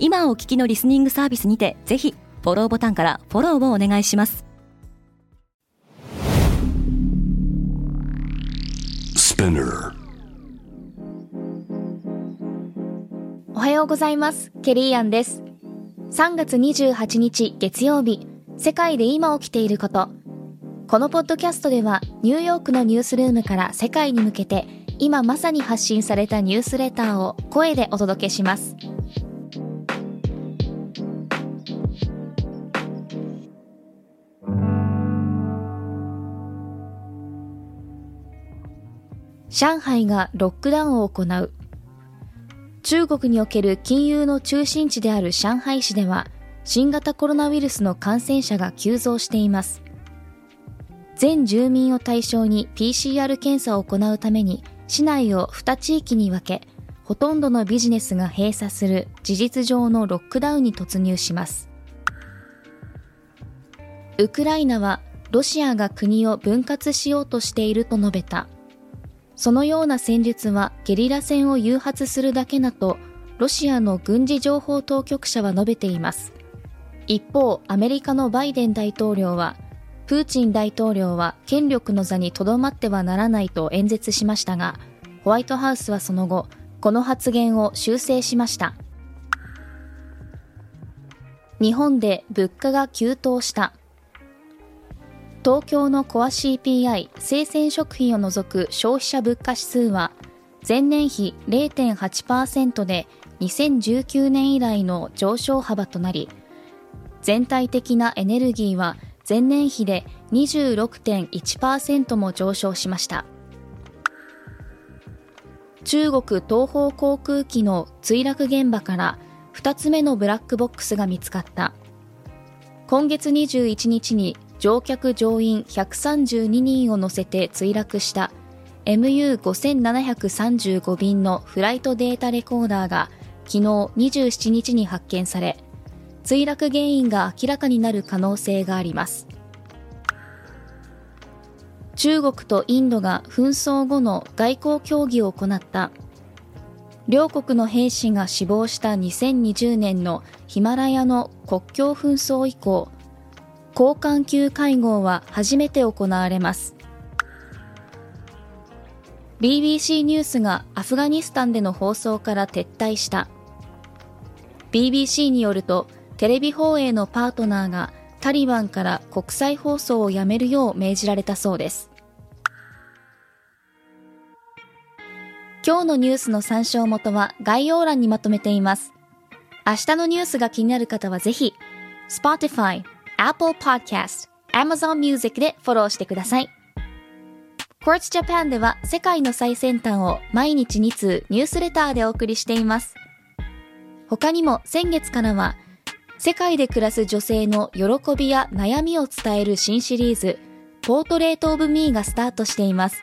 今お聞きのリスニングサービスにてぜひフォローボタンからフォローをお願いします。おはようございます。ケリーアンです。3月28日月曜日。世界で今起きていること。このポッドキャストではニューヨークのニュースルームから世界に向けて今まさに発信されたニュースレターを声でお届けします上海がロックダウンを行う。中国における金融の中心地である上海市では新型コロナウイルスの感染者が急増しています。全住民を対象に PCR 検査を行うために市内を2地域に分けほとんどのビジネスが閉鎖する事実上のロックダウンに突入します。ウクライナはロシアが国を分割しようとしていると述べた。そのような戦術はゲリラ戦を誘発するだけだとロシアの軍事情報当局者は述べています。一方アメリカのバイデン大統領はプーチン大統領は権力の座にとどまってはならないと演説しましたがホワイトハウスはその後この発言を修正しました。日本で物価が急騰した。東京のコア CPI 生鮮食品を除く消費者物価指数は前年比0.8%で2019年以来の上昇幅となり全体的なエネルギーは前年比で26.1%も上昇しました。中国東方航空機の墜落現場から2つ目のブラックボックスが見つかった。今月21日に乗客乗員132人を乗せて墜落した MU5735 便のフライトデータレコーダーが昨日27日に発見され墜落原因が明らかになる可能性があります。中国とインドが紛争後の外交協議を行った両国の兵士が死亡した2020年のヒマラヤの国境紛争以降高官級会合は初めて行われます。BBC ニュースがアフガニスタンでの放送から撤退した。BBC によるとテレビ放映のパートナーがタリバンから国際放送をやめるよう命じられたそうです。今日のニュースの参照元は概要欄にまとめています。明日のニュースが気になる方はぜひ Spotify Apple Podcast、Amazon Music でフォローしてください。Quartz Japan では世界の最先端を毎日2通ニュースレターでお送りしています。他にも先月からは世界で暮らす女性の喜びや悩みを伝える新シリーズポートレートオブミーがスタートしています。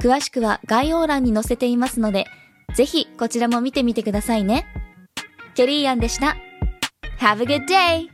詳しくは概要欄に載せていますので、ぜひこちらも見てみてくださいね。ケリーアンでした。Have a good day!